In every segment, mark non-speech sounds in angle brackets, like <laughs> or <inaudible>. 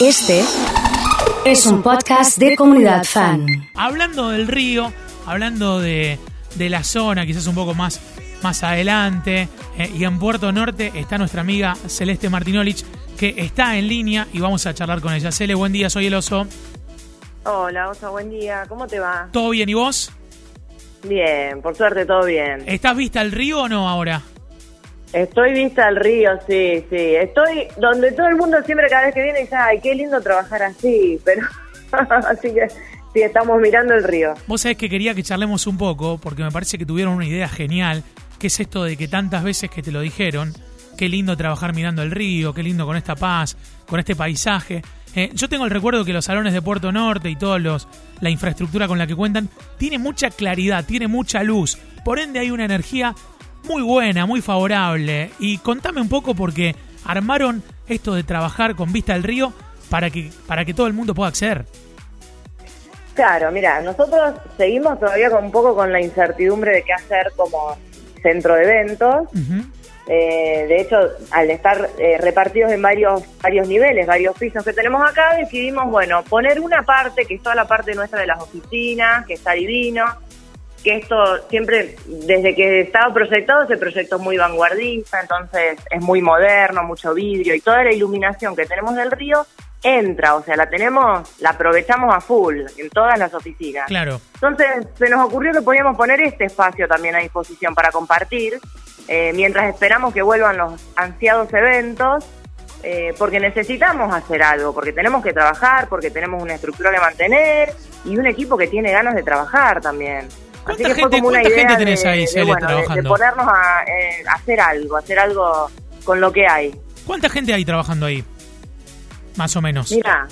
Este es un podcast de comunidad fan. Hablando del río, hablando de, de la zona, quizás un poco más, más adelante, eh, y en Puerto Norte está nuestra amiga Celeste Martinolich, que está en línea y vamos a charlar con ella. Cele, buen día, soy el oso. Hola, Oso, buen día. ¿Cómo te va? ¿Todo bien y vos? Bien, por suerte todo bien. ¿Estás vista al río o no ahora? Estoy vista al río, sí, sí. Estoy donde todo el mundo siempre cada vez que viene dice, ay, qué lindo trabajar así, <laughs> pero así que sí, estamos mirando el río. Vos sabés que quería que charlemos un poco, porque me parece que tuvieron una idea genial, que es esto de que tantas veces que te lo dijeron, qué lindo trabajar mirando el río, qué lindo con esta paz, con este paisaje. Eh, yo tengo el recuerdo que los salones de Puerto Norte y todos los la infraestructura con la que cuentan tiene mucha claridad, tiene mucha luz. Por ende hay una energía muy buena, muy favorable. Y contame un poco porque armaron esto de trabajar con vista al río para que para que todo el mundo pueda acceder. Claro, mira, nosotros seguimos todavía con un poco con la incertidumbre de qué hacer como centro de eventos. Eh, de hecho, al estar eh, repartidos en varios varios niveles, varios pisos que tenemos acá, decidimos, bueno, poner una parte, que es toda la parte nuestra de las oficinas, que está divino, que esto siempre, desde que estaba proyectado, ese proyecto es muy vanguardista, entonces es muy moderno, mucho vidrio, y toda la iluminación que tenemos del río entra, o sea, la tenemos, la aprovechamos a full en todas las oficinas. Claro. Entonces se nos ocurrió que podíamos poner este espacio también a disposición para compartir, eh, mientras esperamos que vuelvan los ansiados eventos, eh, porque necesitamos hacer algo, porque tenemos que trabajar, porque tenemos una estructura que mantener y un equipo que tiene ganas de trabajar también. Así ¿Cuánta fue gente- como una cuánta idea gente tenés de, ahí, de, bueno, de- de trabajando? ponernos a eh, hacer algo, hacer algo con lo que hay. ¿Cuánta gente hay trabajando ahí? Más o menos. Mira,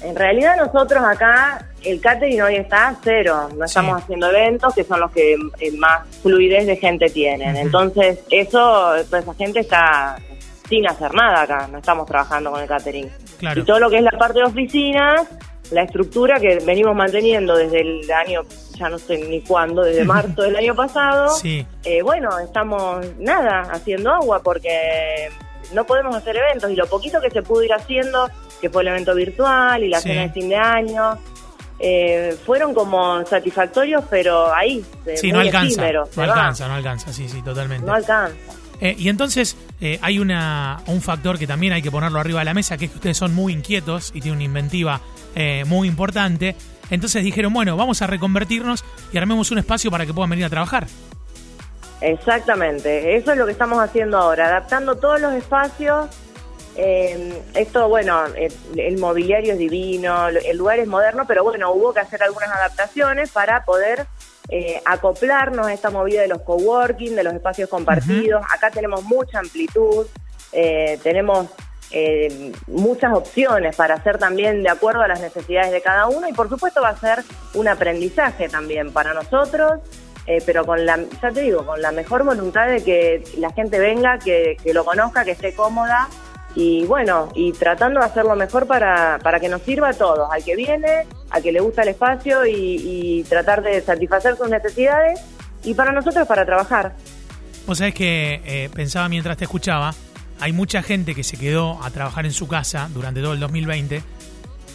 en realidad nosotros acá, el catering hoy está cero. No Sí. estamos haciendo eventos que son los que eh, más fluidez de gente tienen. Entonces, eso, toda esa gente está sin hacer nada acá. No estamos trabajando con el catering. Claro. Y todo lo que es la parte de oficinas, la estructura que venimos manteniendo desde el año, ya no sé ni cuándo, desde <laughs> marzo del año pasado. Sí. Eh, bueno, estamos nada haciendo agua porque no podemos hacer eventos y lo poquito que se pudo ir haciendo, que fue el evento virtual y la Sí. cena de fin de año, eh, fueron como satisfactorios, pero ahí, Sí, muy no alcanza. No alcanza, no alcanza. Sí, sí, totalmente. No alcanza. Eh, y entonces eh, hay una, un factor que también hay que ponerlo arriba de la mesa, que es que ustedes son muy inquietos y tienen una inventiva eh, muy importante. Entonces dijeron, bueno, vamos a reconvertirnos y armemos un espacio para que puedan venir a trabajar. Exactamente, eso es lo que estamos haciendo ahora, adaptando todos los espacios. Eh, esto, bueno, el, el mobiliario es divino, el lugar es moderno, pero bueno, hubo que hacer algunas adaptaciones para poder eh, acoplarnos a esta movida de los coworking, de los espacios compartidos. Acá tenemos mucha amplitud, eh, tenemos eh, muchas opciones para hacer también de acuerdo a las necesidades de cada uno y por supuesto va a ser un aprendizaje también para nosotros pero con la, ya te digo, con la mejor voluntad de que la gente venga, que, que lo conozca, que esté cómoda y bueno, y tratando de hacerlo mejor para, para que nos sirva a todos, al que viene, al que le gusta el espacio y, tratar de satisfacer sus necesidades y para nosotros para trabajar. Vos sabés que eh, pensaba mientras te escuchaba, hay mucha gente que se quedó a trabajar en su casa durante todo el 2020,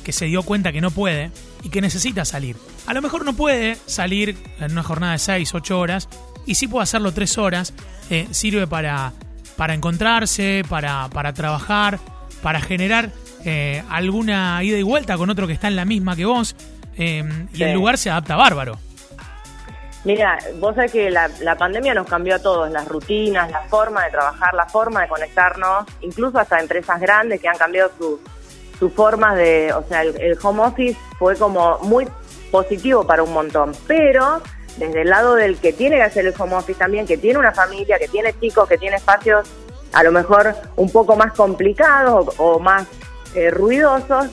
que se dio cuenta que no puede y que necesita salir. A lo mejor no puede salir en una jornada de 6, 8 horas, y sí puede hacerlo 3 horas, eh, sirve para, para encontrarse, para, para trabajar, para generar eh, alguna ida y vuelta con otro que está en la misma que vos, eh, y Sí. el lugar se adapta bárbaro. Mira, vos sabés que la, la pandemia nos cambió a todos, las rutinas, la forma de trabajar, la forma de conectarnos, incluso hasta empresas grandes que han cambiado sus sus formas de, o sea, el, el home office fue como muy positivo para un montón, pero desde el lado del que tiene que hacer el home office también, que tiene una familia, que tiene chicos, que tiene espacios a lo mejor un poco más complicados o, o más eh, ruidosos,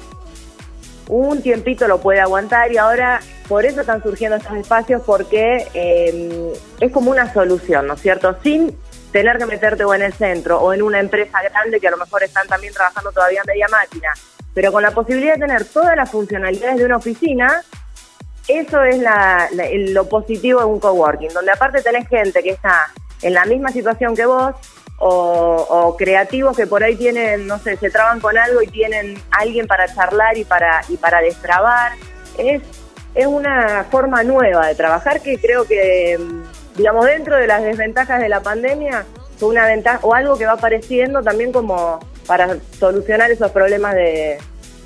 un tiempito lo puede aguantar y ahora por eso están surgiendo estos espacios porque eh, es como una solución, ¿no es cierto? Sin tener que meterte o en el centro o en una empresa grande que a lo mejor están también trabajando todavía en media máquina, pero con la posibilidad de tener todas las funcionalidades de una oficina, eso es lo positivo de un coworking, donde aparte tenés gente que está en la misma situación que vos, o, creativos que por ahí tienen, no sé, se traban con algo y tienen alguien para charlar y para, y para destrabar. Es, es una forma nueva de trabajar que creo que, digamos, dentro de las desventajas de la pandemia, fue una ventaja o algo que va apareciendo también como para solucionar esos problemas de,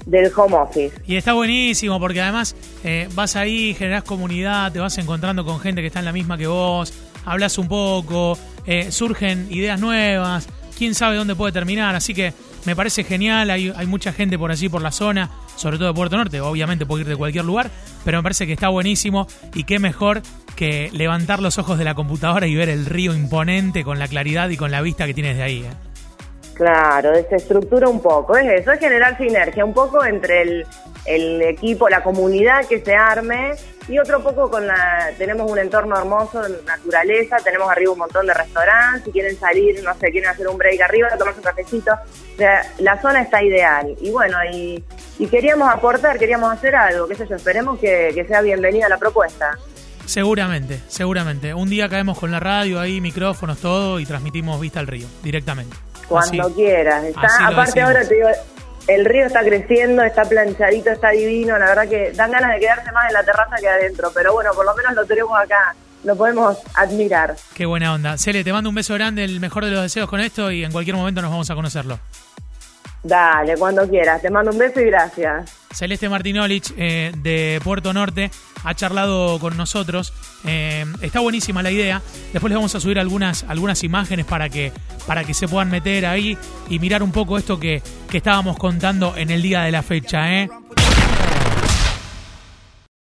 del home office. Y está buenísimo porque además eh, vas ahí, generás comunidad, te vas encontrando con gente que está en la misma que vos, hablas un poco, eh, surgen ideas nuevas, quién sabe dónde puede terminar, así que me parece genial, hay, hay mucha gente por allí, por la zona, sobre todo de Puerto Norte, obviamente puede ir de cualquier lugar, pero me parece que está buenísimo y qué mejor que levantar los ojos de la computadora y ver el río imponente con la claridad y con la vista que tienes de ahí. ¿eh? Claro, desestructura un poco, es eso, es generar sinergia un poco entre el, el equipo, la comunidad que se arme y otro poco con la, tenemos un entorno hermoso, naturaleza, tenemos arriba un montón de restaurantes, si quieren salir, no sé, quieren hacer un break arriba, tomarse un cafecito, o sea, la zona está ideal y bueno, y, queríamos aportar, queríamos hacer algo, qué sé yo, esperemos que, que sea bienvenida la propuesta. Seguramente, seguramente. Un día caemos con la radio ahí, micrófonos, todo y transmitimos Vista al Río directamente. Cuando quieras. Está, aparte ahora te digo, el río está creciendo, está planchadito, está divino. La verdad que dan ganas de quedarse más en la terraza que adentro. Pero bueno, por lo menos lo tenemos acá. Lo podemos admirar. Qué buena onda. Cele, te mando un beso grande, el mejor de los deseos con esto y en cualquier momento nos vamos a conocerlo. Dale, cuando quieras. Te mando un beso y gracias. Celeste Martinolich eh, de Puerto Norte ha charlado con nosotros. Eh, está buenísima la idea. Después les vamos a subir algunas, algunas imágenes para que, para que se puedan meter ahí y mirar un poco esto que, que estábamos contando en el día de la fecha. ¿eh?